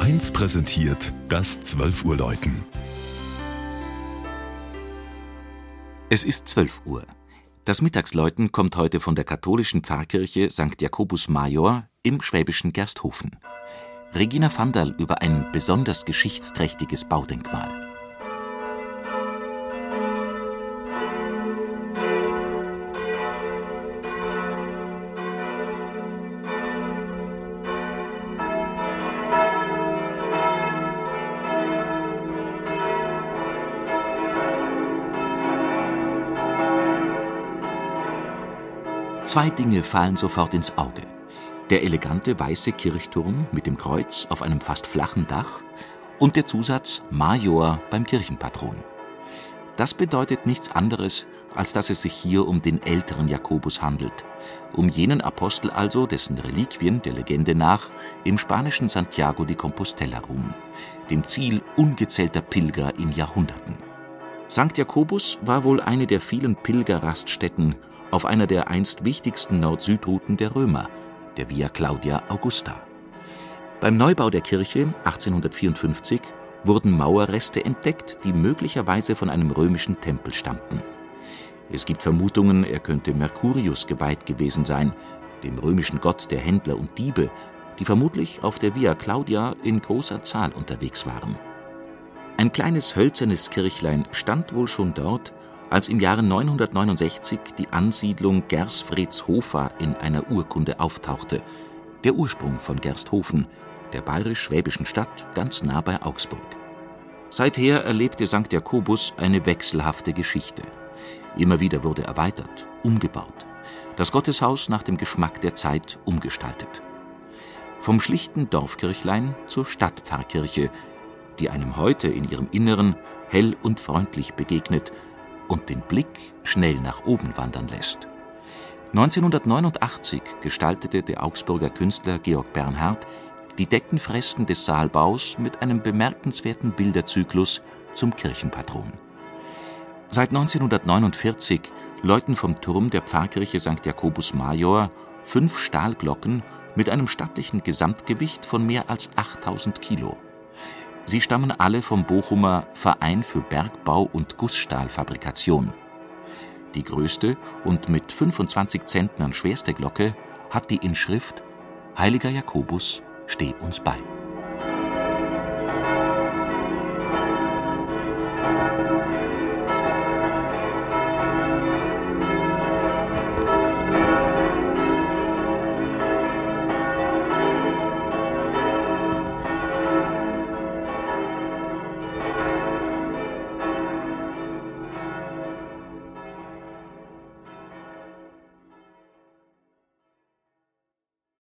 1 präsentiert das 12 Uhr Läuten. Es ist 12 Uhr. Das Mittagsläuten kommt heute von der katholischen Pfarrkirche St. Jakobus Major im schwäbischen Gersthofen. Regina Vandal über ein besonders geschichtsträchtiges Baudenkmal. Zwei Dinge fallen sofort ins Auge. Der elegante weiße Kirchturm mit dem Kreuz auf einem fast flachen Dach und der Zusatz Major beim Kirchenpatron. Das bedeutet nichts anderes, als dass es sich hier um den älteren Jakobus handelt, um jenen Apostel also, dessen Reliquien der Legende nach im spanischen Santiago de Compostela ruhen, dem Ziel ungezählter Pilger in Jahrhunderten. St. Jakobus war wohl eine der vielen Pilgerraststätten auf einer der einst wichtigsten Nord-Süd-Routen der Römer, der Via Claudia Augusta. Beim Neubau der Kirche 1854 wurden Mauerreste entdeckt, die möglicherweise von einem römischen Tempel stammten. Es gibt Vermutungen, er könnte Mercurius geweiht gewesen sein, dem römischen Gott der Händler und Diebe, die vermutlich auf der Via Claudia in großer Zahl unterwegs waren. Ein kleines hölzernes Kirchlein stand wohl schon dort, als im Jahre 969 die Ansiedlung Gersfridshofa in einer Urkunde auftauchte, der Ursprung von Gersthofen, der bayerisch-schwäbischen Stadt ganz nah bei Augsburg. Seither erlebte St. Jakobus eine wechselhafte Geschichte. Immer wieder wurde erweitert, umgebaut, das Gotteshaus nach dem Geschmack der Zeit umgestaltet. Vom schlichten Dorfkirchlein zur Stadtpfarrkirche, die einem heute in ihrem Inneren hell und freundlich begegnet und den Blick schnell nach oben wandern lässt. 1989 gestaltete der Augsburger Künstler Georg Bernhard die Deckenfresken des Saalbaus mit einem bemerkenswerten Bilderzyklus zum Kirchenpatron. Seit 1949 läuten vom Turm der Pfarrkirche St. Jakobus Major fünf Stahlglocken mit einem stattlichen Gesamtgewicht von mehr als 8000 Kilo. Sie stammen alle vom Bochumer Verein für Bergbau und Gussstahlfabrikation. Die größte und mit 25 Zentnern schwerste Glocke hat die Inschrift Heiliger Jakobus, steh uns bei